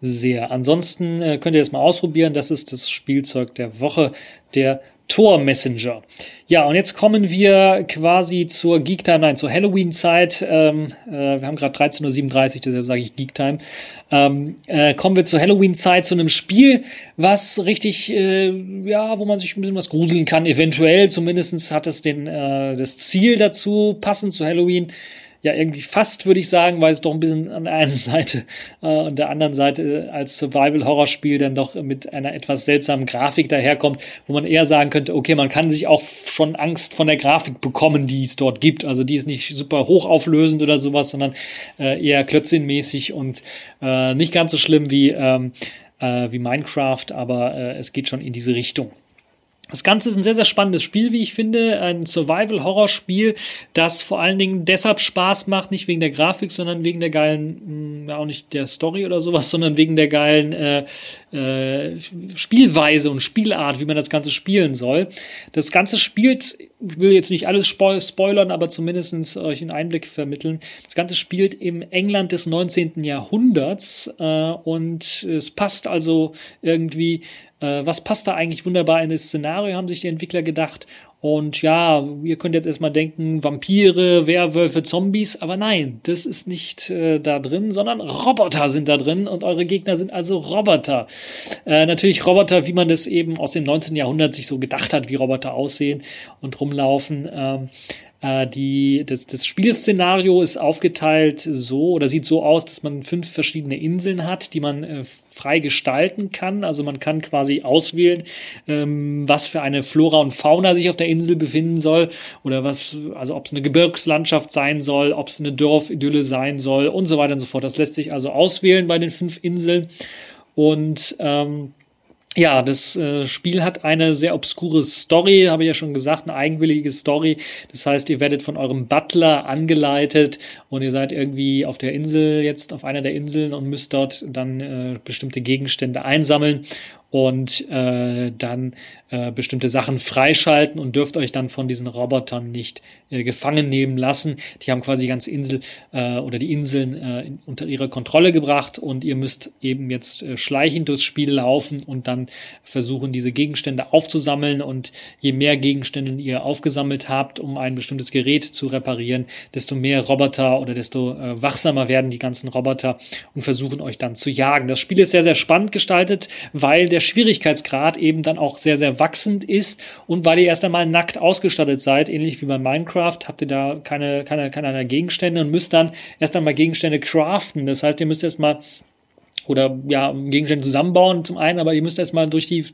sehr. Ansonsten äh, könnt ihr das mal ausprobieren. Das ist das Spielzeug der Woche, der Tor Messenger. Ja, und jetzt kommen wir quasi zur Geek Time, nein, zur Halloween-Zeit. Ähm, äh, wir haben gerade 13.37 Uhr, deshalb sage ich Geek Time. Ähm, äh, kommen wir zur Halloween-Zeit, zu einem Spiel, was richtig, äh, ja, wo man sich ein bisschen was gruseln kann, eventuell. Zumindestens hat es den, äh, das Ziel dazu, passend zu Halloween, ja irgendwie fast, würde ich sagen, weil es doch ein bisschen an der einen Seite äh, und der anderen Seite äh, als Survival-Horror-Spiel dann doch mit einer etwas seltsamen Grafik daherkommt, wo man eher sagen könnte, okay, man kann sich auch schon Angst von der Grafik bekommen, die es dort gibt. Also die ist nicht super hochauflösend oder sowas, sondern äh, eher klötzinmäßig und äh, nicht ganz so schlimm wie, ähm, äh, wie Minecraft, aber äh, es geht schon in diese Richtung. Das Ganze ist ein sehr, sehr spannendes Spiel, wie ich finde. Ein Survival-Horror-Spiel, das vor allen Dingen deshalb Spaß macht, nicht wegen der Grafik, sondern wegen der geilen, hm, ja auch nicht der Story oder sowas, sondern wegen der geilen äh, äh, Spielweise und Spielart, wie man das Ganze spielen soll. Das Ganze spielt, ich will jetzt nicht alles spoilern, aber zumindestens euch einen Einblick vermitteln. Das Ganze spielt im England des 19. Jahrhunderts äh, und es passt also irgendwie äh, was passt da eigentlich wunderbar in das Szenario, haben sich die Entwickler gedacht. Und ja, ihr könnt jetzt erstmal denken, Vampire, Werwölfe, Zombies, aber nein, das ist nicht äh, da drin, sondern Roboter sind da drin und eure Gegner sind also Roboter. Äh, natürlich Roboter, wie man das eben aus dem 19. Jahrhundert sich so gedacht hat, wie Roboter aussehen und rumlaufen. Ähm, äh, die, das, das Spielszenario ist aufgeteilt so oder sieht so aus, dass man fünf verschiedene Inseln hat, die man äh, frei gestalten kann. Also man kann quasi auswählen, ähm, was für eine Flora und Fauna sich auf der Insel befinden soll oder was, also ob es eine Gebirgslandschaft sein soll, ob es eine Dorfidylle sein soll und so weiter und so fort. Das lässt sich also auswählen bei den fünf Inseln und ähm, ja, das äh, Spiel hat eine sehr obskure Story, habe ich ja schon gesagt, eine eigenwillige Story. Das heißt, ihr werdet von eurem Butler angeleitet und ihr seid irgendwie auf der Insel jetzt, auf einer der Inseln und müsst dort dann äh, bestimmte Gegenstände einsammeln und äh, dann äh, bestimmte Sachen freischalten und dürft euch dann von diesen Robotern nicht äh, gefangen nehmen lassen. Die haben quasi die ganze Insel äh, oder die Inseln äh, in, unter ihre Kontrolle gebracht und ihr müsst eben jetzt äh, schleichend durchs Spiel laufen und dann versuchen, diese Gegenstände aufzusammeln und je mehr Gegenstände ihr aufgesammelt habt, um ein bestimmtes Gerät zu reparieren, desto mehr Roboter oder desto äh, wachsamer werden die ganzen Roboter und versuchen euch dann zu jagen. Das Spiel ist sehr, sehr spannend gestaltet, weil der Schwierigkeitsgrad eben dann auch sehr, sehr wachsend ist und weil ihr erst einmal nackt ausgestattet seid, ähnlich wie bei Minecraft, habt ihr da keine, keine, keine Gegenstände und müsst dann erst einmal Gegenstände craften. Das heißt, ihr müsst erstmal oder ja, Gegenstände zusammenbauen zum einen, aber ihr müsst erstmal durch die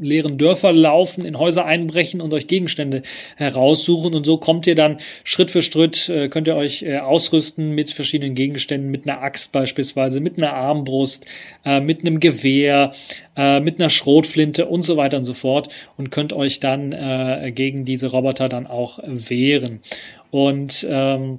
leeren Dörfer laufen, in Häuser einbrechen und euch Gegenstände heraussuchen und so kommt ihr dann Schritt für Schritt, äh, könnt ihr euch äh, ausrüsten mit verschiedenen Gegenständen, mit einer Axt beispielsweise, mit einer Armbrust, äh, mit einem Gewehr, äh, mit einer Schrotflinte und so weiter und so fort und könnt euch dann äh, gegen diese Roboter dann auch wehren. Und ähm,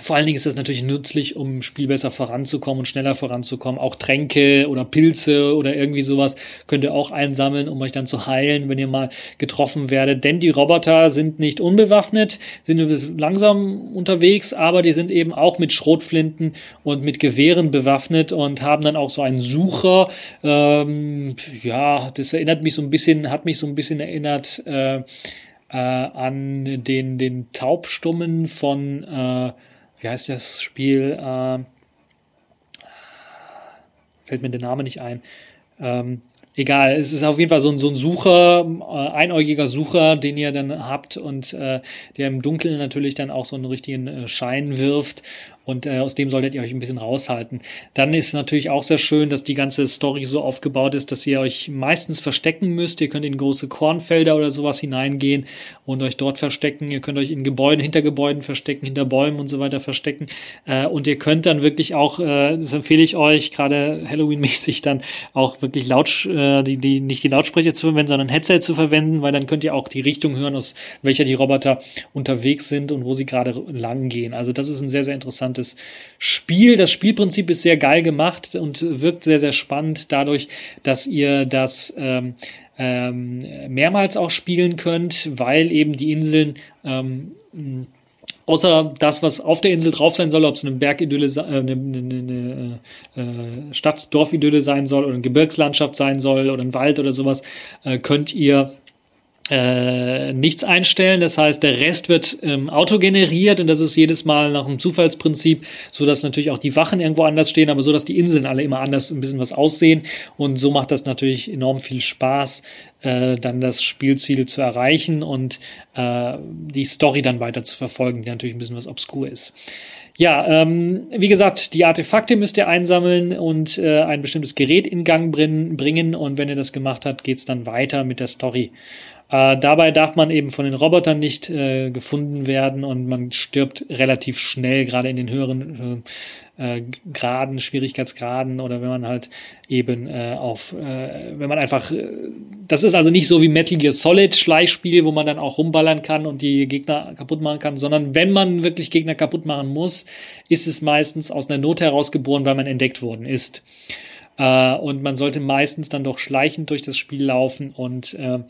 vor allen Dingen ist das natürlich nützlich, um im Spiel besser voranzukommen und schneller voranzukommen. Auch Tränke oder Pilze oder irgendwie sowas könnt ihr auch einsammeln, um euch dann zu heilen, wenn ihr mal getroffen werdet. Denn die Roboter sind nicht unbewaffnet, sind ein langsam unterwegs, aber die sind eben auch mit Schrotflinten und mit Gewehren bewaffnet und haben dann auch so einen Sucher. Ähm, ja, das erinnert mich so ein bisschen, hat mich so ein bisschen erinnert äh, äh, an den, den Taubstummen von äh, wie heißt das Spiel? Äh, fällt mir der Name nicht ein. Ähm, egal, es ist auf jeden Fall so ein, so ein Sucher, äh, einäugiger Sucher, den ihr dann habt und äh, der im Dunkeln natürlich dann auch so einen richtigen äh, Schein wirft und äh, aus dem solltet ihr euch ein bisschen raushalten. Dann ist natürlich auch sehr schön, dass die ganze Story so aufgebaut ist, dass ihr euch meistens verstecken müsst. Ihr könnt in große Kornfelder oder sowas hineingehen und euch dort verstecken. Ihr könnt euch in Gebäuden, hinter Gebäuden verstecken, hinter Bäumen und so weiter verstecken. Äh, und ihr könnt dann wirklich auch, äh, das empfehle ich euch, gerade Halloween-mäßig dann auch wirklich laut, äh, die, die, nicht die Lautsprecher zu verwenden, sondern Headset zu verwenden, weil dann könnt ihr auch die Richtung hören, aus welcher die Roboter unterwegs sind und wo sie gerade lang gehen. Also das ist ein sehr, sehr interessantes interessantes Spiel. Das Spielprinzip ist sehr geil gemacht und wirkt sehr, sehr spannend dadurch, dass ihr das ähm, ähm, mehrmals auch spielen könnt, weil eben die Inseln ähm, außer das, was auf der Insel drauf sein soll, ob es eine Bergidylle, äh, eine, eine, eine äh, Stadt-Dorf-Idylle sein soll oder eine Gebirgslandschaft sein soll oder ein Wald oder sowas, äh, könnt ihr äh, nichts einstellen. Das heißt, der Rest wird ähm, autogeneriert und das ist jedes Mal nach einem Zufallsprinzip, so dass natürlich auch die Wachen irgendwo anders stehen, aber so dass die Inseln alle immer anders ein bisschen was aussehen. Und so macht das natürlich enorm viel Spaß, äh, dann das Spielziel zu erreichen und äh, die Story dann weiter zu verfolgen, die natürlich ein bisschen was obskur ist. Ja, ähm, wie gesagt, die Artefakte müsst ihr einsammeln und äh, ein bestimmtes Gerät in Gang bringen. Und wenn ihr das gemacht habt, geht's dann weiter mit der Story. Äh, dabei darf man eben von den Robotern nicht äh, gefunden werden und man stirbt relativ schnell, gerade in den höheren äh, äh, Graden, Schwierigkeitsgraden oder wenn man halt eben äh, auf, äh, wenn man einfach, äh, das ist also nicht so wie Metal Gear Solid Schleichspiel, wo man dann auch rumballern kann und die Gegner kaputt machen kann, sondern wenn man wirklich Gegner kaputt machen muss, ist es meistens aus einer Not herausgeboren, weil man entdeckt worden ist. Äh, und man sollte meistens dann doch schleichend durch das Spiel laufen und äh,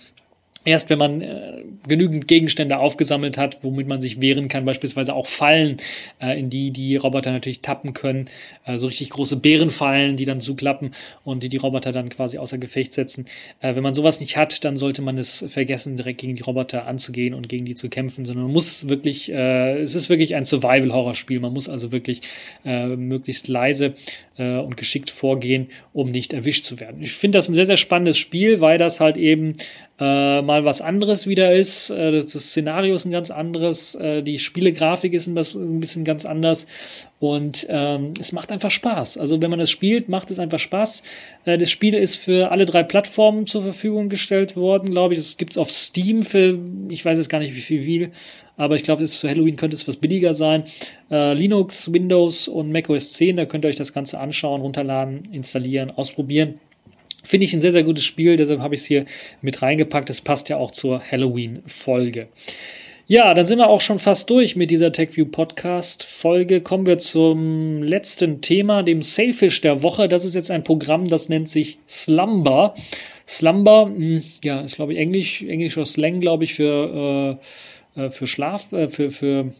Erst wenn man äh, genügend Gegenstände aufgesammelt hat, womit man sich wehren kann, beispielsweise auch Fallen, äh, in die die Roboter natürlich tappen können, äh, so richtig große Bärenfallen, die dann zuklappen und die die Roboter dann quasi außer Gefecht setzen. Äh, wenn man sowas nicht hat, dann sollte man es vergessen, direkt gegen die Roboter anzugehen und gegen die zu kämpfen, sondern man muss wirklich, äh, es ist wirklich ein Survival-Horror-Spiel. Man muss also wirklich äh, möglichst leise äh, und geschickt vorgehen, um nicht erwischt zu werden. Ich finde das ein sehr, sehr spannendes Spiel, weil das halt eben äh, mal was anderes wieder ist. Äh, das Szenario ist ein ganz anderes, äh, die Spielegrafik ist ein bisschen ganz anders und ähm, es macht einfach Spaß. Also wenn man es spielt, macht es einfach Spaß. Äh, das Spiel ist für alle drei Plattformen zur Verfügung gestellt worden, glaube ich. Es gibt es auf Steam für, ich weiß jetzt gar nicht wie viel, aber ich glaube, zu Halloween könnte es was billiger sein. Äh, Linux, Windows und Mac OS 10, da könnt ihr euch das Ganze anschauen, runterladen, installieren, ausprobieren. Finde ich ein sehr, sehr gutes Spiel, deshalb habe ich es hier mit reingepackt. Es passt ja auch zur Halloween-Folge. Ja, dann sind wir auch schon fast durch mit dieser TechView Podcast Folge. Kommen wir zum letzten Thema, dem Sailfish der Woche. Das ist jetzt ein Programm, das nennt sich Slumber. Slumber, hm, ja, ist glaube ich Englisch, englischer Slang, glaube ich, für, äh, äh für Schlaf, äh, für, für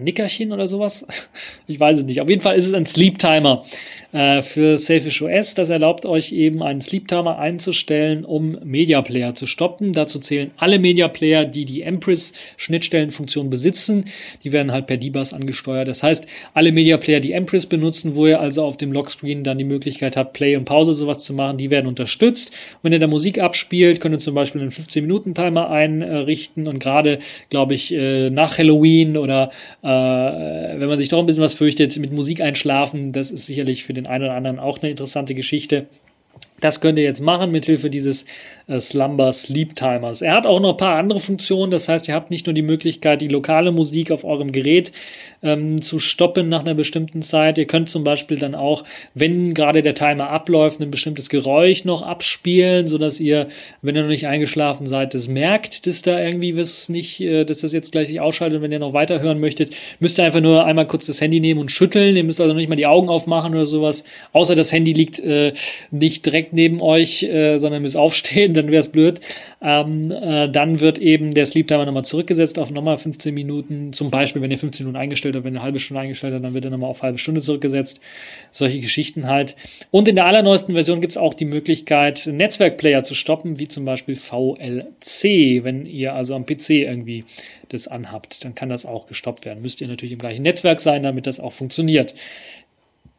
Nickerchen oder sowas. Ich weiß es nicht. Auf jeden Fall ist es ein Sleep Timer äh, für Selfish OS. Das erlaubt euch eben einen Sleep Timer einzustellen, um Media Player zu stoppen. Dazu zählen alle Media Player, die die Empress Schnittstellenfunktion besitzen. Die werden halt per D-Bus angesteuert. Das heißt, alle Media Player, die Empress benutzen, wo ihr also auf dem Lockscreen dann die Möglichkeit habt, Play und Pause sowas zu machen, die werden unterstützt. wenn ihr da Musik abspielt, könnt ihr zum Beispiel einen 15-Minuten-Timer einrichten und gerade, glaube ich, äh, nach Halloween oder äh, wenn man sich doch ein bisschen was fürchtet, mit Musik einschlafen, das ist sicherlich für den einen oder anderen auch eine interessante Geschichte. Das könnt ihr jetzt machen mit Hilfe dieses äh, Slumber Sleep Timers. Er hat auch noch ein paar andere Funktionen. Das heißt, ihr habt nicht nur die Möglichkeit, die lokale Musik auf eurem Gerät ähm, zu stoppen nach einer bestimmten Zeit. Ihr könnt zum Beispiel dann auch, wenn gerade der Timer abläuft, ein bestimmtes Geräusch noch abspielen, so dass ihr, wenn ihr noch nicht eingeschlafen seid, das merkt, dass da irgendwie was nicht, äh, dass das jetzt gleich sich ausschaltet. Wenn ihr noch weiterhören möchtet, müsst ihr einfach nur einmal kurz das Handy nehmen und schütteln. Ihr müsst also nicht mal die Augen aufmachen oder sowas. Außer das Handy liegt äh, nicht direkt neben euch, äh, sondern müsst aufstehen, dann wäre es blöd. Ähm, äh, dann wird eben der Sleep Timer nochmal zurückgesetzt auf nochmal 15 Minuten. Zum Beispiel, wenn ihr 15 Minuten eingestellt habt, wenn ihr eine halbe Stunde eingestellt habt, dann wird er nochmal auf halbe Stunde zurückgesetzt. Solche Geschichten halt. Und in der allerneuesten Version gibt es auch die Möglichkeit, Netzwerkplayer zu stoppen, wie zum Beispiel VLC. Wenn ihr also am PC irgendwie das anhabt, dann kann das auch gestoppt werden. Müsst ihr natürlich im gleichen Netzwerk sein, damit das auch funktioniert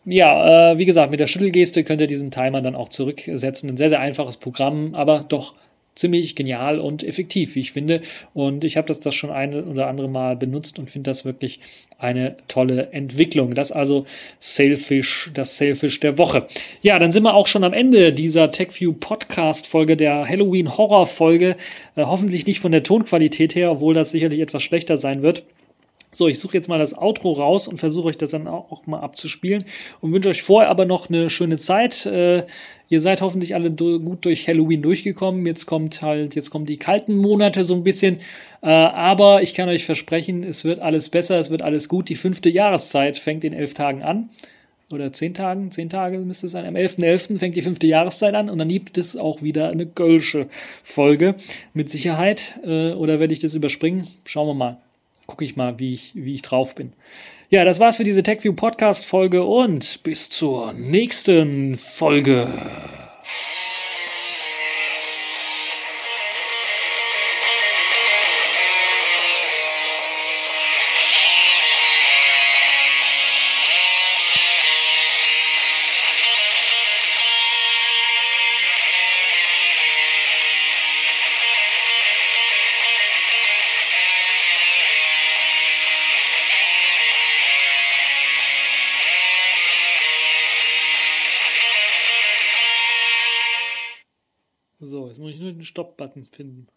ja, äh, wie gesagt, mit der Schüttelgeste könnt ihr diesen Timer dann auch zurücksetzen. Ein sehr, sehr einfaches Programm, aber doch ziemlich genial und effektiv, wie ich finde. Und ich habe das, das schon ein oder andere Mal benutzt und finde das wirklich eine tolle Entwicklung. Das also Sailfish, das Sailfish der Woche. Ja, dann sind wir auch schon am Ende dieser TechView Podcast Folge, der Halloween Horror Folge. Äh, hoffentlich nicht von der Tonqualität her, obwohl das sicherlich etwas schlechter sein wird. So, ich suche jetzt mal das Outro raus und versuche euch das dann auch mal abzuspielen und wünsche euch vorher aber noch eine schöne Zeit. Äh, ihr seid hoffentlich alle do gut durch Halloween durchgekommen. Jetzt kommt halt, jetzt kommen die kalten Monate so ein bisschen. Äh, aber ich kann euch versprechen, es wird alles besser, es wird alles gut. Die fünfte Jahreszeit fängt in elf Tagen an. Oder zehn Tagen, zehn Tage müsste es sein. Am 11.11. .11. fängt die fünfte Jahreszeit an und dann gibt es auch wieder eine Gölsche Folge mit Sicherheit. Äh, oder werde ich das überspringen? Schauen wir mal gucke ich mal, wie ich, wie ich drauf bin. Ja, das war's für diese TechView Podcast Folge und bis zur nächsten Folge. Stop-Button finden.